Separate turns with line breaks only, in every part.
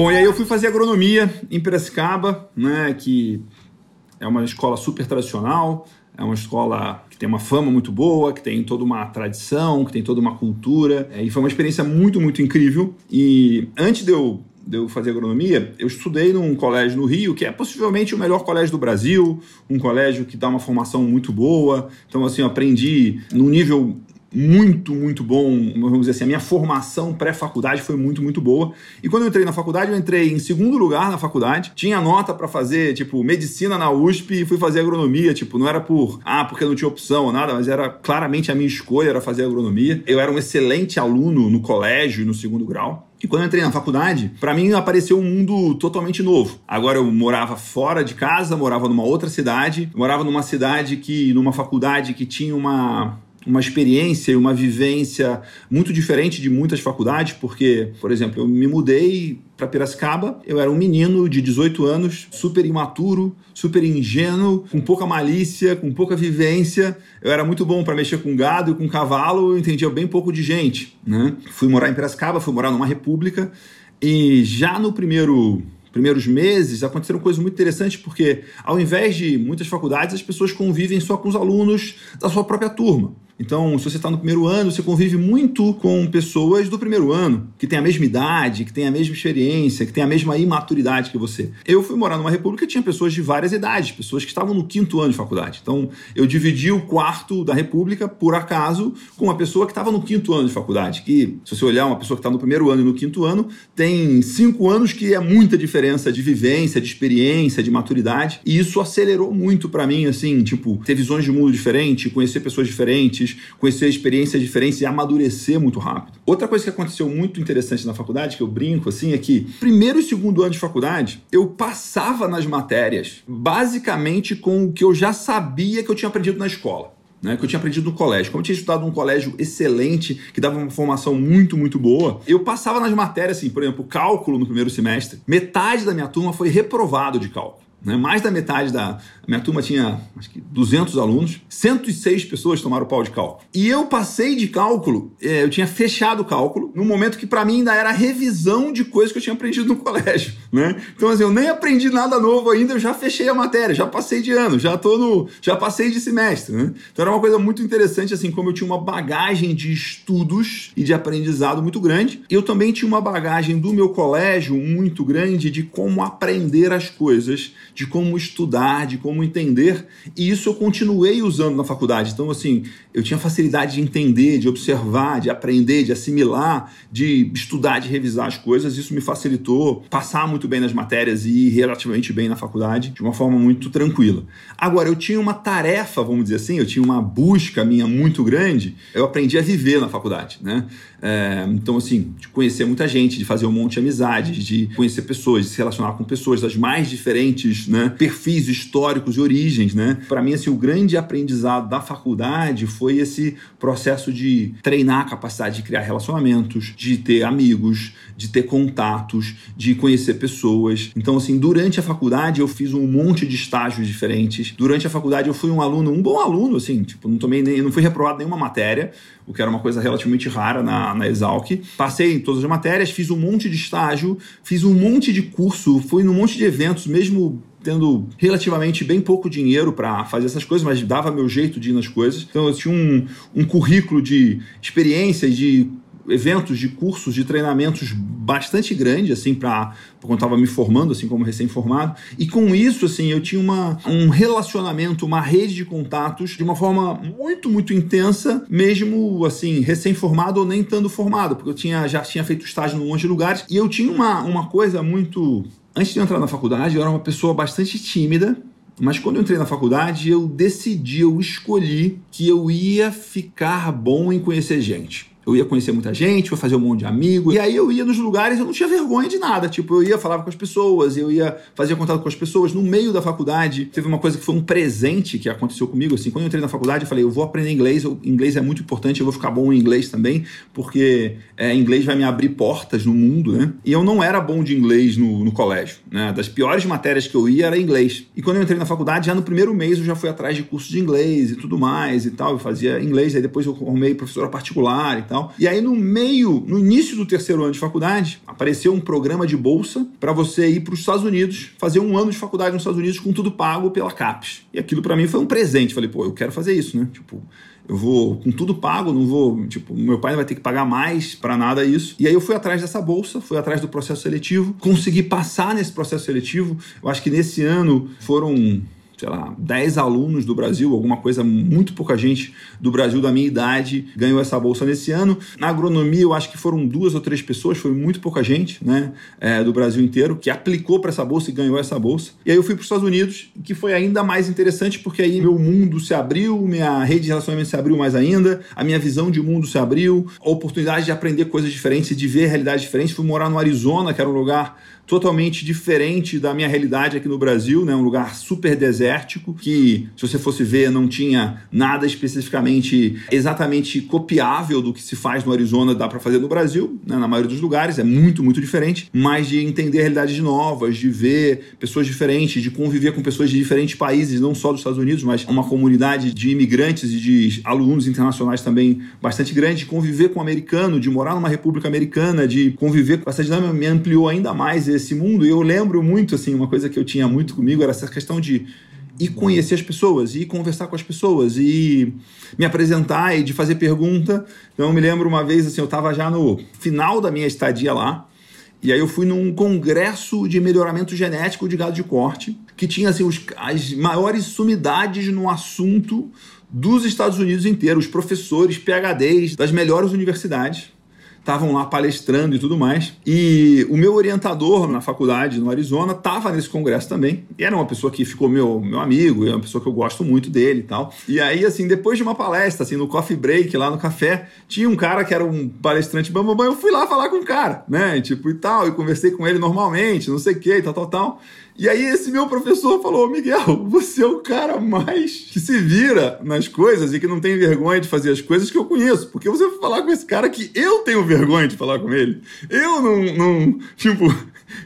Bom, e aí eu fui fazer agronomia em Piracicaba, né, que é uma escola super tradicional, é uma escola que tem uma fama muito boa, que tem toda uma tradição, que tem toda uma cultura, é, e foi uma experiência muito, muito incrível. E antes de eu de eu fazer agronomia, eu estudei num colégio no Rio, que é possivelmente o melhor colégio do Brasil, um colégio que dá uma formação muito boa. Então, assim, eu aprendi num nível muito, muito bom. Vamos dizer assim, a minha formação pré-faculdade foi muito, muito boa. E quando eu entrei na faculdade, eu entrei em segundo lugar na faculdade. Tinha nota para fazer, tipo, medicina na USP e fui fazer agronomia. Tipo, não era por, ah, porque não tinha opção ou nada, mas era claramente a minha escolha era fazer agronomia. Eu era um excelente aluno no colégio, no segundo grau. E quando eu entrei na faculdade, para mim apareceu um mundo totalmente novo. Agora eu morava fora de casa, morava numa outra cidade, morava numa cidade que, numa faculdade que tinha uma uma experiência e uma vivência muito diferente de muitas faculdades, porque, por exemplo, eu me mudei para Piracicaba, eu era um menino de 18 anos, super imaturo, super ingênuo, com pouca malícia, com pouca vivência. Eu era muito bom para mexer com gado e com cavalo, eu entendia bem pouco de gente, né? Fui morar em Piracicaba, fui morar numa república e já no primeiro primeiros meses, aconteceram coisas muito interessantes, porque ao invés de muitas faculdades, as pessoas convivem só com os alunos da sua própria turma. Então, se você está no primeiro ano, você convive muito com pessoas do primeiro ano, que têm a mesma idade, que têm a mesma experiência, que têm a mesma imaturidade que você. Eu fui morar numa república que tinha pessoas de várias idades, pessoas que estavam no quinto ano de faculdade. Então, eu dividi o quarto da república, por acaso, com uma pessoa que estava no quinto ano de faculdade. Que, se você olhar uma pessoa que está no primeiro ano e no quinto ano, tem cinco anos que é muita diferença de vivência, de experiência, de maturidade. E isso acelerou muito para mim, assim, tipo, ter visões de mundo diferentes, conhecer pessoas diferentes conhecer experiências diferentes e amadurecer muito rápido. Outra coisa que aconteceu muito interessante na faculdade, que eu brinco assim, é que primeiro e segundo ano de faculdade, eu passava nas matérias basicamente com o que eu já sabia que eu tinha aprendido na escola. Né, que eu tinha aprendido no colégio. Como eu tinha estudado num colégio excelente, que dava uma formação muito, muito boa, eu passava nas matérias, assim, por exemplo, cálculo no primeiro semestre. Metade da minha turma foi reprovado de cálculo. Né? Mais da metade da minha turma tinha acho que 200 alunos, 106 pessoas tomaram pau de cálculo. E eu passei de cálculo, é, eu tinha fechado o cálculo, no momento que para mim ainda era revisão de coisas que eu tinha aprendido no colégio. Né? Então, assim, eu nem aprendi nada novo ainda, eu já fechei a matéria, já passei de ano, já tô no. já passei de semestre. Né? Então era uma coisa muito interessante, assim, como eu tinha uma bagagem de estudos e de aprendizado muito grande. Eu também tinha uma bagagem do meu colégio muito grande de como aprender as coisas de como estudar, de como entender, e isso eu continuei usando na faculdade. Então, assim, eu tinha facilidade de entender, de observar, de aprender, de assimilar, de estudar, de revisar as coisas. Isso me facilitou passar muito bem nas matérias e ir relativamente bem na faculdade, de uma forma muito tranquila. Agora, eu tinha uma tarefa, vamos dizer assim, eu tinha uma busca minha muito grande, eu aprendi a viver na faculdade, né? É, então, assim, de conhecer muita gente, de fazer um monte de amizades, de conhecer pessoas, de se relacionar com pessoas das mais diferentes né, perfis históricos e origens. Né? Para mim, assim, o grande aprendizado da faculdade foi esse processo de treinar a capacidade de criar relacionamentos, de ter amigos, de ter contatos, de conhecer pessoas. Então, assim, durante a faculdade eu fiz um monte de estágios diferentes. Durante a faculdade eu fui um aluno, um bom aluno, assim, tipo, não tomei nem, não fui reprovado nenhuma matéria, o que era uma coisa relativamente rara na, na Exalc. Passei em todas as matérias, fiz um monte de estágio, fiz um monte de curso, fui num monte de eventos, mesmo tendo relativamente bem pouco dinheiro para fazer essas coisas, mas dava meu jeito de ir nas coisas. Então eu tinha um, um currículo de experiências, de eventos, de cursos, de treinamentos bastante grande, assim, para quando estava me formando, assim, como recém-formado. E com isso, assim, eu tinha uma, um relacionamento, uma rede de contatos de uma forma muito, muito intensa, mesmo, assim, recém-formado ou nem estando formado, porque eu tinha, já tinha feito estágio em um monte de lugares. E eu tinha uma, uma coisa muito. Antes de entrar na faculdade, eu era uma pessoa bastante tímida, mas quando eu entrei na faculdade, eu decidi, eu escolhi que eu ia ficar bom em conhecer gente. Eu ia conhecer muita gente, ia fazer um monte de amigos. E aí eu ia nos lugares, eu não tinha vergonha de nada. Tipo, eu ia falava com as pessoas, eu ia fazer contato com as pessoas. No meio da faculdade, teve uma coisa que foi um presente que aconteceu comigo. Assim, quando eu entrei na faculdade, eu falei, eu vou aprender inglês. O inglês é muito importante, eu vou ficar bom em inglês também, porque é, inglês vai me abrir portas no mundo, né? E eu não era bom de inglês no, no colégio, né? Das piores matérias que eu ia era inglês. E quando eu entrei na faculdade, já no primeiro mês eu já fui atrás de curso de inglês e tudo mais e tal. Eu fazia inglês, aí depois eu arrumei professora particular e aí no meio, no início do terceiro ano de faculdade, apareceu um programa de bolsa para você ir para os Estados Unidos, fazer um ano de faculdade nos Estados Unidos com tudo pago pela CAPES. E aquilo para mim foi um presente. Falei, pô, eu quero fazer isso, né? Tipo, eu vou com tudo pago, não vou, tipo, meu pai vai ter que pagar mais para nada isso. E aí eu fui atrás dessa bolsa, fui atrás do processo seletivo, consegui passar nesse processo seletivo. Eu acho que nesse ano foram sei lá, 10 alunos do Brasil, alguma coisa, muito pouca gente do Brasil da minha idade ganhou essa bolsa nesse ano. Na agronomia, eu acho que foram duas ou três pessoas, foi muito pouca gente, né, é, do Brasil inteiro, que aplicou para essa bolsa e ganhou essa bolsa. E aí eu fui para os Estados Unidos, que foi ainda mais interessante, porque aí meu mundo se abriu, minha rede de relacionamento se abriu mais ainda, a minha visão de mundo se abriu, a oportunidade de aprender coisas diferentes, de ver realidades diferentes. Fui morar no Arizona, que era um lugar totalmente diferente da minha realidade aqui no Brasil, né? Um lugar super desértico que, se você fosse ver, não tinha nada especificamente exatamente copiável do que se faz no Arizona, dá para fazer no Brasil, né? na maioria dos lugares, é muito, muito diferente, mas de entender realidades novas, de ver pessoas diferentes, de conviver com pessoas de diferentes países, não só dos Estados Unidos, mas uma comunidade de imigrantes e de alunos internacionais também bastante grande, de conviver com um americano, de morar numa república americana, de conviver com essa dinâmica me ampliou ainda mais esse mundo. E eu lembro muito, assim, uma coisa que eu tinha muito comigo era essa questão de ir conhecer as pessoas, ir conversar com as pessoas, e me apresentar e de fazer pergunta. Então eu me lembro uma vez, assim, eu estava já no final da minha estadia lá, e aí eu fui num congresso de melhoramento genético de gado de corte, que tinha assim, os, as maiores sumidades no assunto dos Estados Unidos inteiro, os professores, PhDs das melhores universidades estavam lá palestrando e tudo mais. E o meu orientador na faculdade no Arizona estava nesse congresso também. E era uma pessoa que ficou meu, meu amigo, é uma pessoa que eu gosto muito dele e tal. E aí, assim, depois de uma palestra, assim, no coffee break lá no café, tinha um cara que era um palestrante bambambam, eu fui lá falar com o cara, né? Tipo, e tal, e conversei com ele normalmente, não sei o que, e tal, tal, tal. E aí esse meu professor falou: Miguel, você é o cara mais que se vira nas coisas e que não tem vergonha de fazer as coisas que eu conheço. Porque você vai falar com esse cara que eu tenho vergonha de falar com ele. Eu não, não tipo,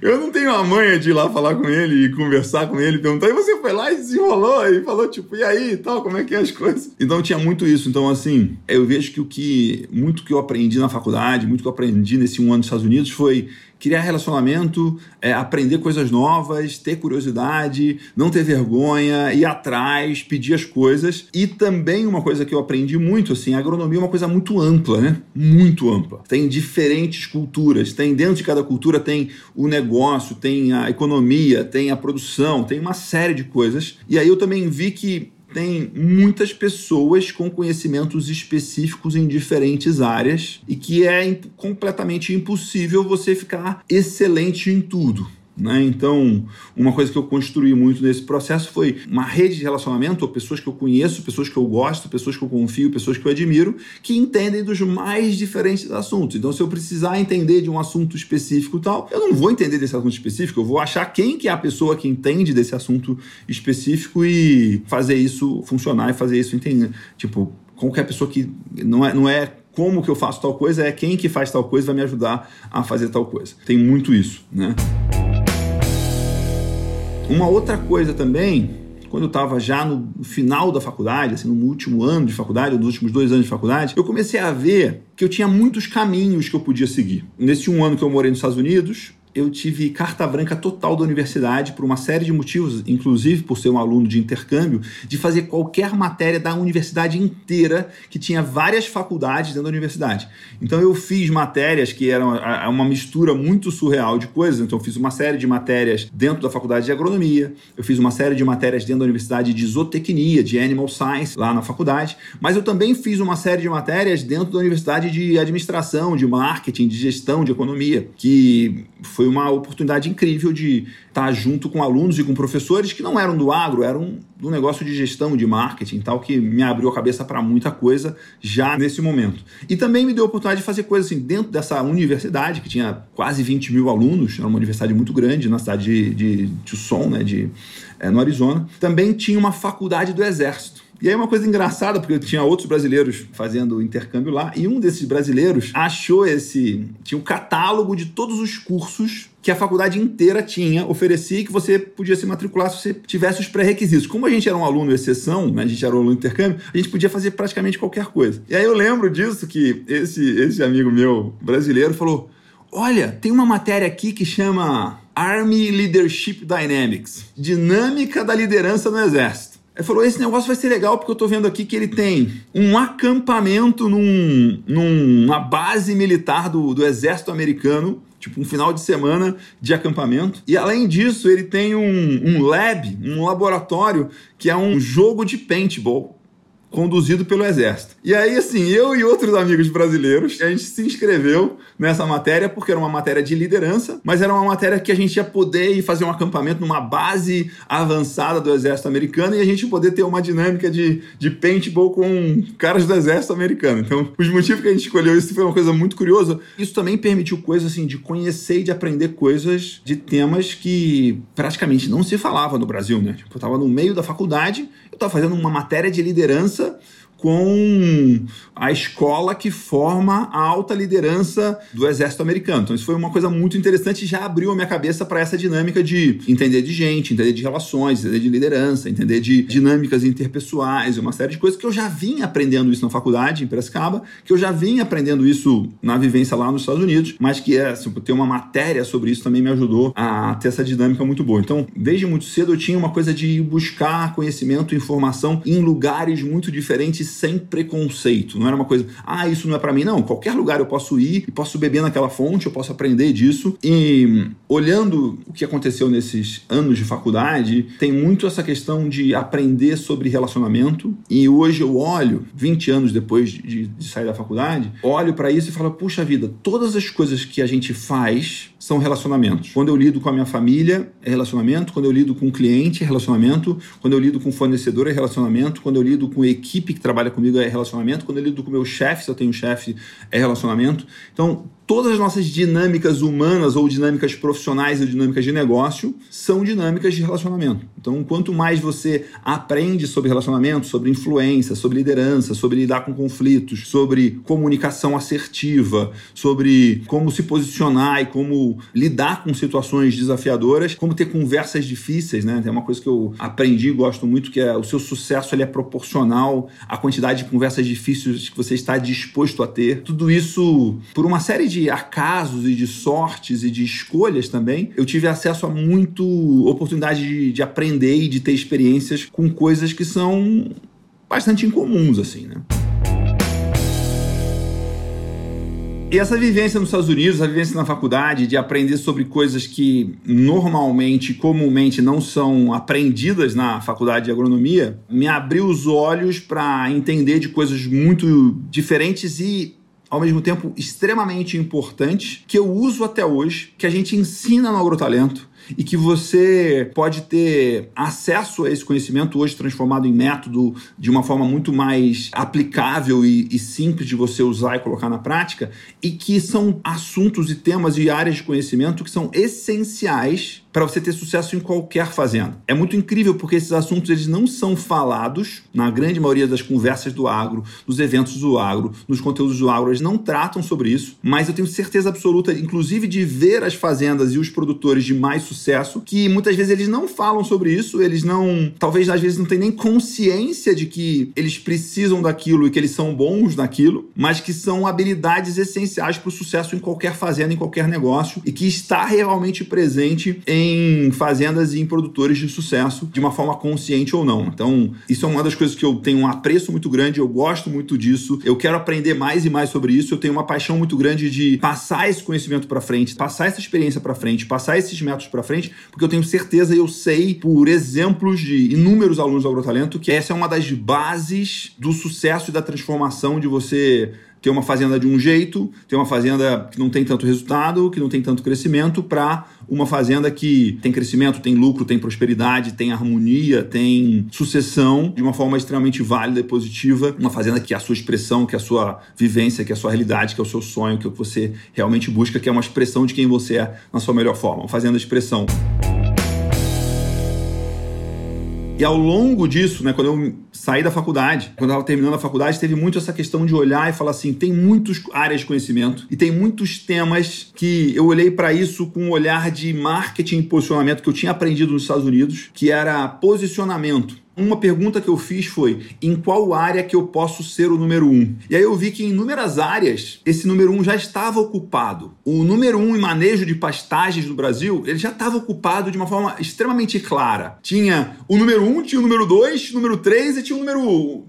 eu não tenho a manha de ir lá falar com ele e conversar com ele, perguntar. E você foi lá e desenrolou e falou, tipo, e aí e tal, como é que é as coisas? Então tinha muito isso. Então, assim, eu vejo que o que muito que eu aprendi na faculdade, muito que eu aprendi nesse um ano nos Estados Unidos foi criar relacionamento, é, aprender coisas novas, ter curiosidade, não ter vergonha, ir atrás, pedir as coisas. E também uma coisa que eu aprendi muito, assim, a agronomia é uma coisa muito ampla, né? Muito ampla. Tem diferentes culturas, tem dentro de cada cultura tem o negócio, tem a economia, tem a produção, tem uma série de coisas. E aí eu também vi que tem muitas pessoas com conhecimentos específicos em diferentes áreas e que é completamente impossível você ficar excelente em tudo. Né? Então, uma coisa que eu construí muito nesse processo foi uma rede de relacionamento, pessoas que eu conheço, pessoas que eu gosto, pessoas que eu confio, pessoas que eu admiro, que entendem dos mais diferentes assuntos. Então, se eu precisar entender de um assunto específico tal, eu não vou entender desse assunto específico, eu vou achar quem que é a pessoa que entende desse assunto específico e fazer isso funcionar e fazer isso entender. Tipo, qualquer pessoa que não é, não é como que eu faço tal coisa, é quem que faz tal coisa vai me ajudar a fazer tal coisa. Tem muito isso, né? Uma outra coisa também, quando eu estava já no final da faculdade, assim, no último ano de faculdade, ou nos últimos dois anos de faculdade, eu comecei a ver que eu tinha muitos caminhos que eu podia seguir. Nesse um ano que eu morei nos Estados Unidos, eu tive carta branca total da universidade por uma série de motivos, inclusive por ser um aluno de intercâmbio, de fazer qualquer matéria da universidade inteira, que tinha várias faculdades dentro da universidade. Então eu fiz matérias que eram uma mistura muito surreal de coisas. Então eu fiz uma série de matérias dentro da faculdade de agronomia, eu fiz uma série de matérias dentro da universidade de zootecnia, de animal science, lá na faculdade, mas eu também fiz uma série de matérias dentro da universidade de administração, de marketing, de gestão, de economia, que foi foi uma oportunidade incrível de estar junto com alunos e com professores que não eram do agro, eram do negócio de gestão, de marketing tal, que me abriu a cabeça para muita coisa já nesse momento. E também me deu a oportunidade de fazer coisas assim dentro dessa universidade, que tinha quase 20 mil alunos, era uma universidade muito grande na cidade de, de Tucson, né, de, é, no Arizona. Também tinha uma faculdade do Exército. E aí uma coisa engraçada, porque eu tinha outros brasileiros fazendo intercâmbio lá, e um desses brasileiros achou esse. tinha um catálogo de todos os cursos que a faculdade inteira tinha, oferecia e que você podia se matricular se você tivesse os pré-requisitos. Como a gente era um aluno exceção, né, a gente era um aluno intercâmbio, a gente podia fazer praticamente qualquer coisa. E aí eu lembro disso que esse, esse amigo meu brasileiro falou: Olha, tem uma matéria aqui que chama Army Leadership Dynamics Dinâmica da Liderança no Exército. Ele falou: esse negócio vai ser legal porque eu tô vendo aqui que ele tem um acampamento num, numa base militar do, do exército americano, tipo um final de semana de acampamento. E além disso, ele tem um, um lab, um laboratório, que é um jogo de paintball conduzido pelo Exército. E aí, assim, eu e outros amigos brasileiros, a gente se inscreveu nessa matéria porque era uma matéria de liderança, mas era uma matéria que a gente ia poder ir fazer um acampamento numa base avançada do Exército Americano e a gente poder ter uma dinâmica de, de paintball com caras do Exército Americano. Então, os motivos que a gente escolheu isso foi uma coisa muito curiosa. Isso também permitiu coisas assim de conhecer e de aprender coisas de temas que praticamente não se falava no Brasil, né? Tipo, eu estava no meio da faculdade, eu estava fazendo uma matéria de liderança varsa com a escola que forma a alta liderança do exército americano. Então isso foi uma coisa muito interessante e já abriu a minha cabeça para essa dinâmica de entender de gente, entender de relações, entender de liderança, entender de dinâmicas interpessoais, uma série de coisas que eu já vinha aprendendo isso na faculdade em Piracicaba, que eu já vinha aprendendo isso na vivência lá nos Estados Unidos, mas que é, assim, ter uma matéria sobre isso também me ajudou a ter essa dinâmica muito boa. Então, desde muito cedo eu tinha uma coisa de buscar conhecimento e informação em lugares muito diferentes sem preconceito. Não era uma coisa, ah, isso não é para mim. Não, qualquer lugar eu posso ir e posso beber naquela fonte, eu posso aprender disso. E olhando o que aconteceu nesses anos de faculdade, tem muito essa questão de aprender sobre relacionamento. E hoje eu olho, 20 anos depois de, de sair da faculdade, olho para isso e falo, puxa vida, todas as coisas que a gente faz são relacionamentos. Quando eu lido com a minha família, é relacionamento. Quando eu lido com o cliente, é relacionamento. Quando eu lido com o fornecedor, é relacionamento. Quando eu lido com a equipe que trabalha comigo, é relacionamento. Quando eu lido com o meu chefe, se eu tenho um chefe, é relacionamento. Então, todas as nossas dinâmicas humanas ou dinâmicas profissionais ou dinâmicas de negócio são dinâmicas de relacionamento. Então, quanto mais você aprende sobre relacionamento, sobre influência, sobre liderança, sobre lidar com conflitos, sobre comunicação assertiva, sobre como se posicionar e como lidar com situações desafiadoras, como ter conversas difíceis, né? Tem uma coisa que eu aprendi e gosto muito que é o seu sucesso ele é proporcional à quantidade de conversas difíceis que você está disposto a ter. Tudo isso por uma série de de acasos e de sortes e de escolhas também, eu tive acesso a muito oportunidade de, de aprender e de ter experiências com coisas que são bastante incomuns, assim, né? E essa vivência nos Estados Unidos, a vivência na faculdade, de aprender sobre coisas que normalmente, comumente não são aprendidas na faculdade de agronomia, me abriu os olhos para entender de coisas muito diferentes e ao mesmo tempo extremamente importante, que eu uso até hoje, que a gente ensina no Agrotalento e que você pode ter acesso a esse conhecimento hoje transformado em método de uma forma muito mais aplicável e, e, simples de você usar e colocar na prática, e que são assuntos e temas e áreas de conhecimento que são essenciais para você ter sucesso em qualquer fazenda. É muito incrível porque esses assuntos eles não são falados na grande maioria das conversas do agro, nos eventos do agro, nos conteúdos do agro, eles não tratam sobre isso, mas eu tenho certeza absoluta, inclusive de ver as fazendas e os produtores de mais sucesso, que muitas vezes eles não falam sobre isso, eles não, talvez às vezes não têm nem consciência de que eles precisam daquilo e que eles são bons naquilo, mas que são habilidades essenciais para o sucesso em qualquer fazenda, em qualquer negócio e que está realmente presente em em fazendas e em produtores de sucesso de uma forma consciente ou não. Então, isso é uma das coisas que eu tenho um apreço muito grande, eu gosto muito disso, eu quero aprender mais e mais sobre isso, eu tenho uma paixão muito grande de passar esse conhecimento para frente, passar essa experiência para frente, passar esses métodos para frente, porque eu tenho certeza e eu sei por exemplos de inúmeros alunos do Agrotalento que essa é uma das bases do sucesso e da transformação de você ter uma fazenda de um jeito, ter uma fazenda que não tem tanto resultado, que não tem tanto crescimento, para uma fazenda que tem crescimento, tem lucro, tem prosperidade, tem harmonia, tem sucessão de uma forma extremamente válida e positiva. Uma fazenda que é a sua expressão, que é a sua vivência, que é a sua realidade, que é o seu sonho, que é o que você realmente busca, que é uma expressão de quem você é na sua melhor forma. Uma fazenda de expressão. E ao longo disso, né, quando eu saí da faculdade, quando eu estava terminando a faculdade, teve muito essa questão de olhar e falar assim: tem muitas áreas de conhecimento e tem muitos temas que eu olhei para isso com um olhar de marketing e posicionamento que eu tinha aprendido nos Estados Unidos, que era posicionamento. Uma pergunta que eu fiz foi: em qual área que eu posso ser o número um? E aí eu vi que em inúmeras áreas esse número um já estava ocupado. O número um em manejo de pastagens no Brasil ele já estava ocupado de uma forma extremamente clara. Tinha o número um, tinha o número dois, o número três e tinha o número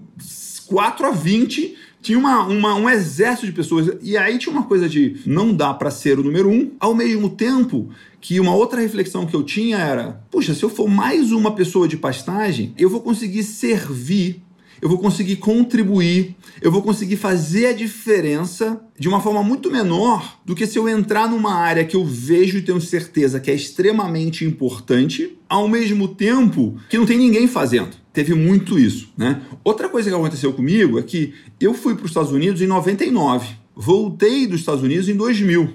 4 a 20 tinha uma, uma, um exército de pessoas. E aí tinha uma coisa de não dá para ser o número um, ao mesmo tempo que uma outra reflexão que eu tinha era: puxa, se eu for mais uma pessoa de pastagem, eu vou conseguir servir eu vou conseguir contribuir, eu vou conseguir fazer a diferença de uma forma muito menor do que se eu entrar numa área que eu vejo e tenho certeza que é extremamente importante, ao mesmo tempo que não tem ninguém fazendo. Teve muito isso, né? Outra coisa que aconteceu comigo é que eu fui para os Estados Unidos em 99, voltei dos Estados Unidos em 2000.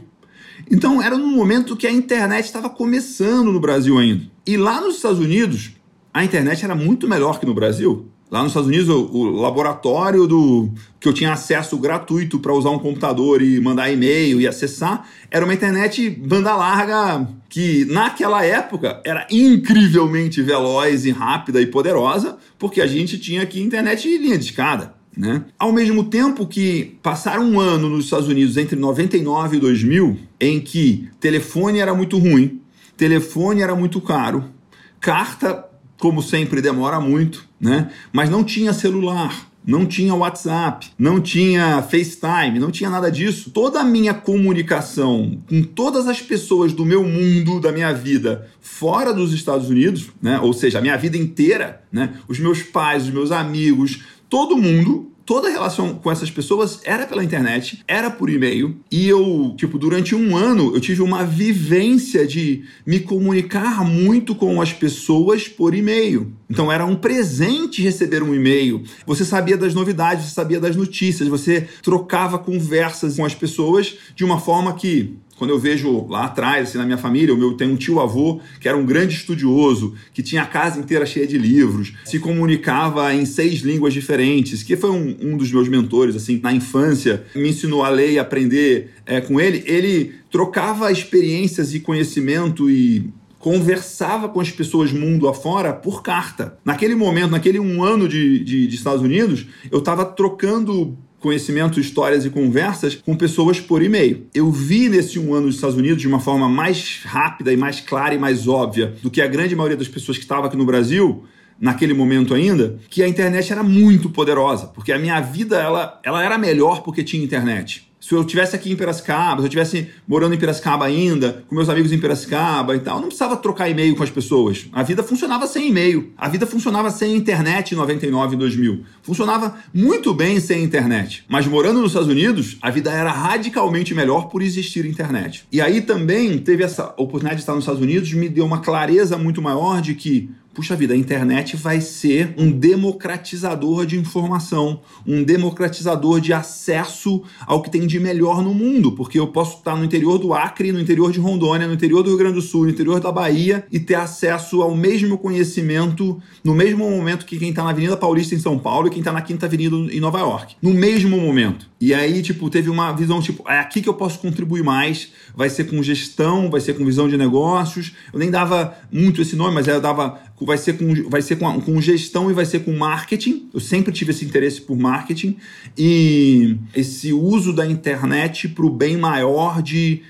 Então era num momento que a internet estava começando no Brasil ainda. E lá nos Estados Unidos, a internet era muito melhor que no Brasil. Lá nos Estados Unidos, o, laboratório do que eu tinha acesso gratuito para usar um computador e mandar e-mail e acessar, era uma internet banda larga que naquela época era incrivelmente veloz e rápida e poderosa, porque a gente tinha aqui internet linha de escada. Né? Ao mesmo tempo que passaram um ano nos Estados Unidos entre 99 e 2000, em que telefone era muito ruim, telefone era muito caro, carta, como sempre, demora muito, né? mas não tinha celular. Não tinha WhatsApp, não tinha FaceTime, não tinha nada disso. Toda a minha comunicação com todas as pessoas do meu mundo, da minha vida, fora dos Estados Unidos, né? Ou seja, a minha vida inteira, né? Os meus pais, os meus amigos, todo mundo toda a relação com essas pessoas era pela internet, era por e-mail, e eu, tipo, durante um ano eu tive uma vivência de me comunicar muito com as pessoas por e-mail. Então era um presente receber um e-mail. Você sabia das novidades, você sabia das notícias, você trocava conversas com as pessoas de uma forma que quando eu vejo lá atrás, assim, na minha família, o meu tem um tio-avô que era um grande estudioso, que tinha a casa inteira cheia de livros, se comunicava em seis línguas diferentes, que foi um, um dos meus mentores, assim, na infância, me ensinou a ler e aprender é, com ele. Ele trocava experiências e conhecimento e conversava com as pessoas mundo afora por carta. Naquele momento, naquele um ano de, de, de Estados Unidos, eu estava trocando conhecimento, histórias e conversas com pessoas por e-mail. Eu vi nesse um ano nos Estados Unidos de uma forma mais rápida e mais clara e mais óbvia do que a grande maioria das pessoas que estava aqui no Brasil naquele momento ainda, que a internet era muito poderosa, porque a minha vida ela, ela era melhor porque tinha internet se eu tivesse aqui em Piracicaba, se eu tivesse morando em Piracicaba ainda, com meus amigos em Piracicaba e tal, não precisava trocar e-mail com as pessoas. A vida funcionava sem e-mail. A vida funcionava sem internet em 99 e 2000. Funcionava muito bem sem internet. Mas morando nos Estados Unidos, a vida era radicalmente melhor por existir internet. E aí também teve essa oportunidade de estar nos Estados Unidos, me deu uma clareza muito maior de que puxa vida, a internet vai ser um democratizador de informação, um democratizador de acesso ao que tem de melhor no mundo, porque eu posso estar no interior do Acre, no interior de Rondônia, no interior do Rio Grande do Sul, no interior da Bahia e ter acesso ao mesmo conhecimento no mesmo momento que quem está na Avenida Paulista em São Paulo e quem está na Quinta Avenida em Nova York. No mesmo momento. E aí, tipo, teve uma visão, tipo, é aqui que eu posso contribuir mais, vai ser com gestão, vai ser com visão de negócios. Eu nem dava muito esse nome, mas eu dava vai ser com, vai ser com, com gestão e vai ser com marketing. Eu sempre tive esse interesse por marketing e esse uso da internet para o bem maior de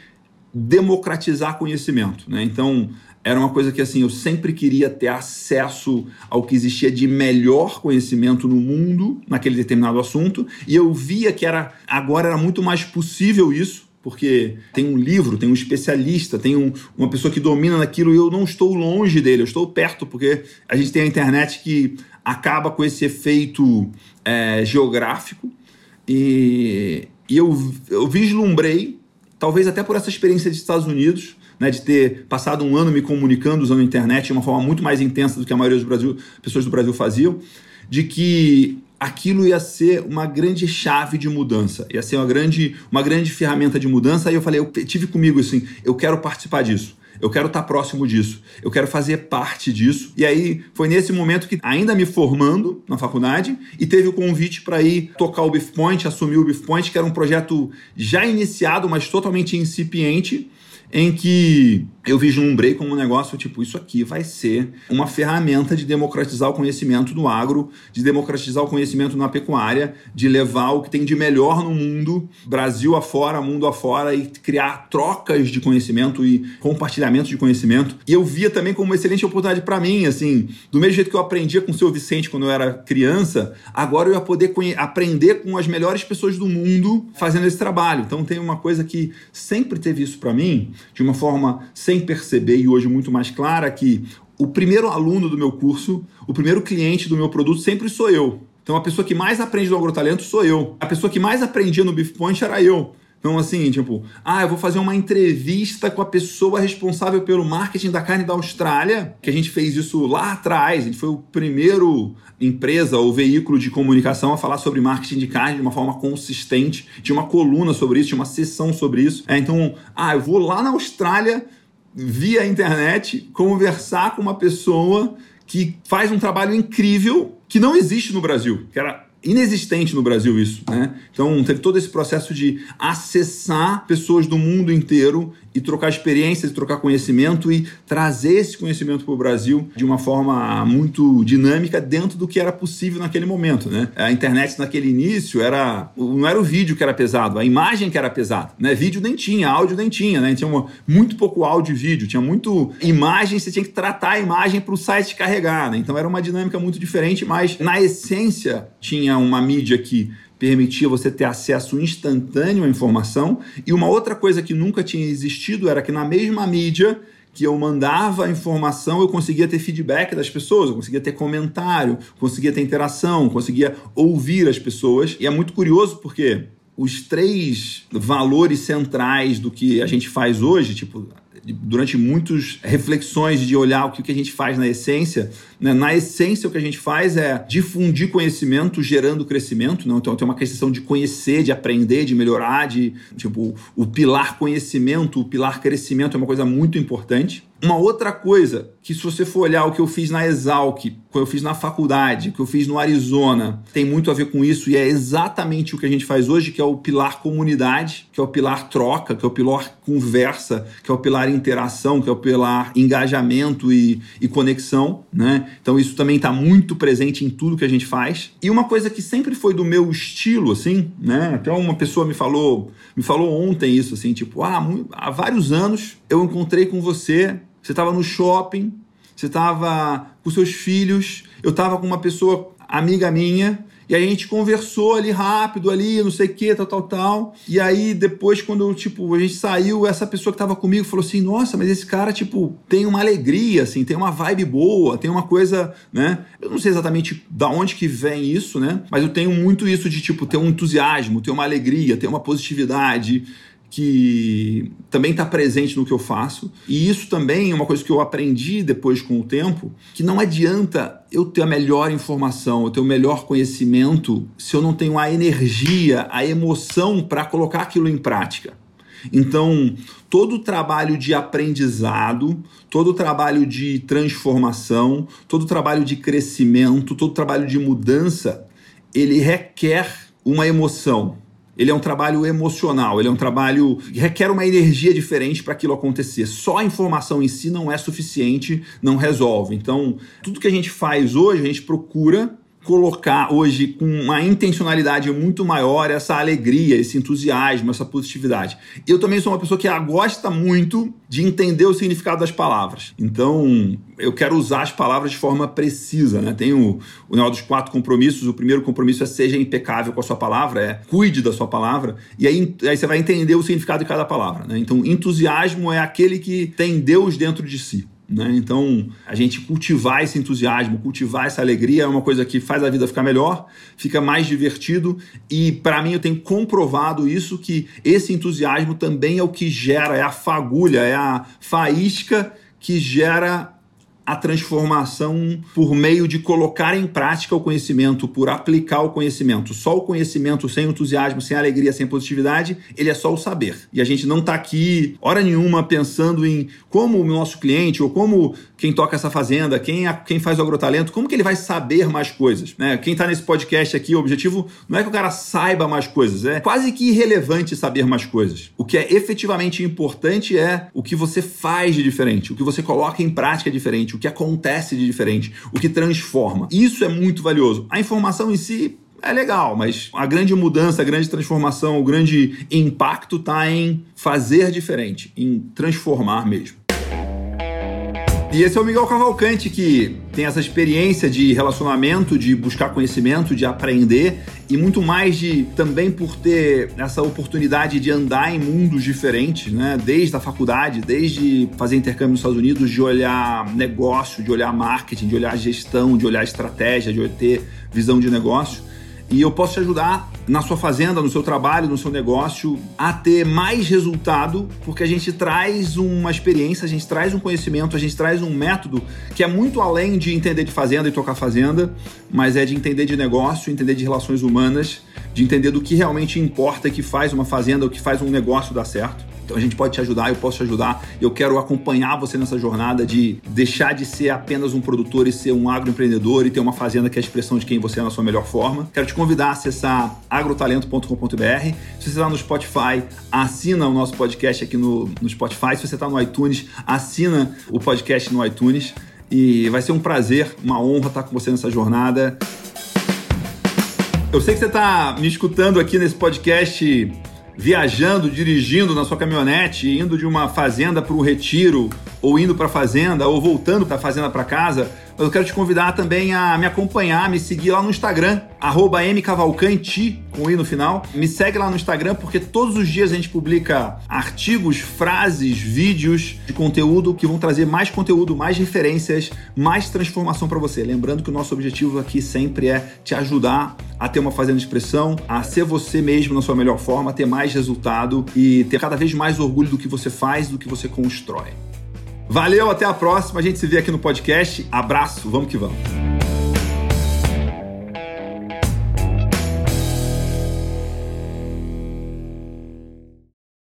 democratizar conhecimento. Né? Então, era uma coisa que assim eu sempre queria ter acesso ao que existia de melhor conhecimento no mundo naquele determinado assunto e eu via que era agora era muito mais possível isso porque tem um livro, tem um especialista, tem um, uma pessoa que domina naquilo e eu não estou longe dele, eu estou perto, porque a gente tem a internet que acaba com esse efeito é, geográfico. E, E eu, eu vislumbrei, talvez até por essa experiência dos Estados Unidos, né, de ter passado um ano me comunicando usando a internet de uma forma muito mais intensa do que a maioria das pessoas do Brasil faziam, de que aquilo ia ser uma grande chave de mudança, ia ser uma grande, uma grande ferramenta de mudança. Aí eu falei, eu tive comigo assim, eu quero participar disso. Eu quero estar próximo disso. Eu quero fazer parte disso. E aí foi nesse momento que, ainda me formando na faculdade, e teve o convite para ir tocar o Beef Point, assumir o Beef Point, que era um projeto já iniciado, mas totalmente incipiente em que eu vislumbrei como um negócio tipo, isso aqui vai ser uma ferramenta de democratizar o conhecimento do agro, de democratizar o conhecimento na pecuária, de levar o que tem de melhor no mundo, Brasil afora, mundo afora, e criar trocas de conhecimento e compartilhamento de conhecimento. E eu via também como uma excelente oportunidade para mim, assim, do mesmo jeito que eu aprendia com o seu Vicente quando eu era criança, agora eu ia poder aprender com as melhores pessoas do mundo fazendo esse trabalho. Então tem uma coisa que sempre teve isso para mim, de uma forma sem perceber e hoje muito mais clara que o primeiro aluno do meu curso, o primeiro cliente do meu produto sempre sou eu. Então a pessoa que mais aprende do agrotalento sou eu. A pessoa que mais aprendia no Beef Point era eu. Então, assim, tipo, ah, eu vou fazer uma entrevista com a pessoa responsável pelo marketing da carne da Austrália, que a gente fez isso lá atrás. A gente foi o primeiro empresa ou veículo de comunicação a falar sobre marketing de carne de uma forma consistente. Tinha uma coluna sobre isso, tinha uma sessão sobre isso. É, então, ah, eu vou lá na Austrália via internet conversar com uma pessoa que faz um trabalho incrível que não existe no Brasil, que era inexistente no Brasil isso, né? Então teve todo esse processo de acessar pessoas do mundo inteiro e trocar experiências, trocar conhecimento e trazer esse conhecimento para o Brasil de uma forma muito dinâmica dentro do que era possível naquele momento, né? A internet naquele início era não era o vídeo que era pesado, a imagem que era pesada, né? Vídeo nem tinha, áudio nem tinha, né? Tinha uma, muito pouco áudio e vídeo, tinha muito imagem, você tinha que tratar a imagem para o site carregar, né? Então era uma dinâmica muito diferente, mas na essência tinha uma mídia que permitia você ter acesso instantâneo à informação. E uma outra coisa que nunca tinha existido era que na mesma mídia que eu mandava a informação, eu conseguia ter feedback das pessoas, eu conseguia ter comentário, conseguia ter interação, conseguia ouvir as pessoas. E é muito curioso porque os três valores centrais do que a gente faz hoje, tipo durante muitas reflexões de olhar o que a gente faz na essência. Né? Na essência, o que a gente faz é difundir conhecimento, gerando crescimento. Não? Então, tem uma questão de conhecer, de aprender, de melhorar, de tipo o pilar conhecimento, o pilar crescimento é uma coisa muito importante. Uma outra coisa, que se você for olhar o que eu fiz na Exalc, que eu fiz na faculdade, que eu fiz no Arizona, tem muito a ver com isso e é exatamente o que a gente faz hoje, que é o pilar comunidade, que é o pilar troca, que é o pilar conversa, que é o pilar interação, que é o pilar engajamento e, e conexão, né? Então isso também está muito presente em tudo que a gente faz. E uma coisa que sempre foi do meu estilo, assim, né? Até uma pessoa me falou, me falou ontem isso, assim, tipo, ah, há vários anos eu encontrei com você você estava no shopping, você estava com seus filhos, eu estava com uma pessoa amiga minha, e a gente conversou ali rápido, ali, não sei o que, tal, tal, tal. E aí depois, quando tipo, a gente saiu, essa pessoa que estava comigo falou assim: nossa, mas esse cara, tipo, tem uma alegria, assim, tem uma vibe boa, tem uma coisa, né? Eu não sei exatamente da onde que vem isso, né? Mas eu tenho muito isso de, tipo, ter um entusiasmo, ter uma alegria, ter uma positividade que também está presente no que eu faço. E isso também é uma coisa que eu aprendi depois com o tempo, que não adianta eu ter a melhor informação, eu ter o melhor conhecimento, se eu não tenho a energia, a emoção para colocar aquilo em prática. Então, todo o trabalho de aprendizado, todo o trabalho de transformação, todo o trabalho de crescimento, todo o trabalho de mudança, ele requer uma emoção ele é um trabalho emocional, ele é um trabalho que requer uma energia diferente para aquilo acontecer. Só a informação em si não é suficiente, não resolve. Então, tudo que a gente faz hoje, a gente procura colocar hoje com uma intencionalidade muito maior essa alegria, esse entusiasmo, essa positividade. Eu também sou uma pessoa que gosta muito de entender o significado das palavras. Então, eu quero usar as palavras de forma precisa, né? Tem o, o dos quatro compromissos. O primeiro compromisso é seja impecável com a sua palavra, é cuide da sua palavra, e aí, aí você vai entender o significado de cada palavra, né? Então, entusiasmo é aquele que tem Deus dentro de si. Né? Então, a gente cultivar esse entusiasmo, cultivar essa alegria é uma coisa que faz a vida ficar melhor, fica mais divertido e, para mim, eu tenho comprovado isso que esse entusiasmo também é o que gera, é a fagulha, é a faísca que gera a transformação por meio de colocar em prática o conhecimento, por aplicar o conhecimento. Só o conhecimento sem entusiasmo, sem alegria, sem positividade, ele é só o saber. E a gente não está aqui, hora nenhuma, pensando em como o nosso cliente ou como quem toca essa fazenda, quem, quem faz o agrotalento, como que ele vai saber mais coisas. Né? Quem está nesse podcast aqui, o objetivo não é que o cara saiba mais coisas, é quase que irrelevante saber mais coisas. O que é efetivamente importante é o que você faz de diferente, o que você coloca em prática diferente, o que acontece de diferente, o que transforma. Isso é muito valioso. A informação em si é legal, mas a grande mudança, a grande transformação, o grande impacto está em fazer diferente, em transformar mesmo. E esse é o Miguel Cavalcante, que tem essa experiência de relacionamento, de buscar conhecimento, de aprender e muito mais de também por ter essa oportunidade de andar em mundos diferentes, né? Desde a faculdade, desde fazer intercâmbio nos Estados Unidos, de olhar negócio, de olhar marketing, de olhar gestão, de olhar estratégia, de ter visão de negócio e eu posso te ajudar na sua fazenda, no seu trabalho, no seu negócio, a ter mais resultado, porque a gente traz uma experiência, a gente traz um conhecimento, a gente traz um método que é muito além de entender de fazenda e tocar fazenda, mas é de entender de negócio, entender de relações humanas, de entender do que realmente importa que faz uma fazenda, o que faz um negócio dar certo. Então a gente pode te ajudar, eu posso te ajudar. Eu quero acompanhar você nessa jornada de deixar de ser apenas um produtor e ser um agroempreendedor e ter uma fazenda que é a expressão de quem você é na sua melhor forma. Quero te convidar a acessar agrotalento.com.br. Se você está no Spotify, assina o nosso podcast aqui no, no Spotify. Se você está no iTunes, assina o podcast no iTunes. E vai ser um prazer, uma honra estar com você nessa jornada. Eu sei que você está me escutando aqui nesse podcast viajando, dirigindo na sua caminhonete, indo de uma fazenda para um retiro, ou indo para a fazenda, ou voltando da fazenda para casa, mas eu quero te convidar também a me acompanhar, me seguir lá no Instagram, mcavalcante, com i no final. Me segue lá no Instagram porque todos os dias a gente publica artigos, frases, vídeos de conteúdo que vão trazer mais conteúdo, mais referências, mais transformação para você. Lembrando que o nosso objetivo aqui sempre é te ajudar a ter uma fazenda de expressão, a ser você mesmo na sua melhor forma, ter mais resultado e ter cada vez mais orgulho do que você faz, do que você constrói. Valeu, até a próxima. A gente se vê aqui no podcast. Abraço, vamos que vamos.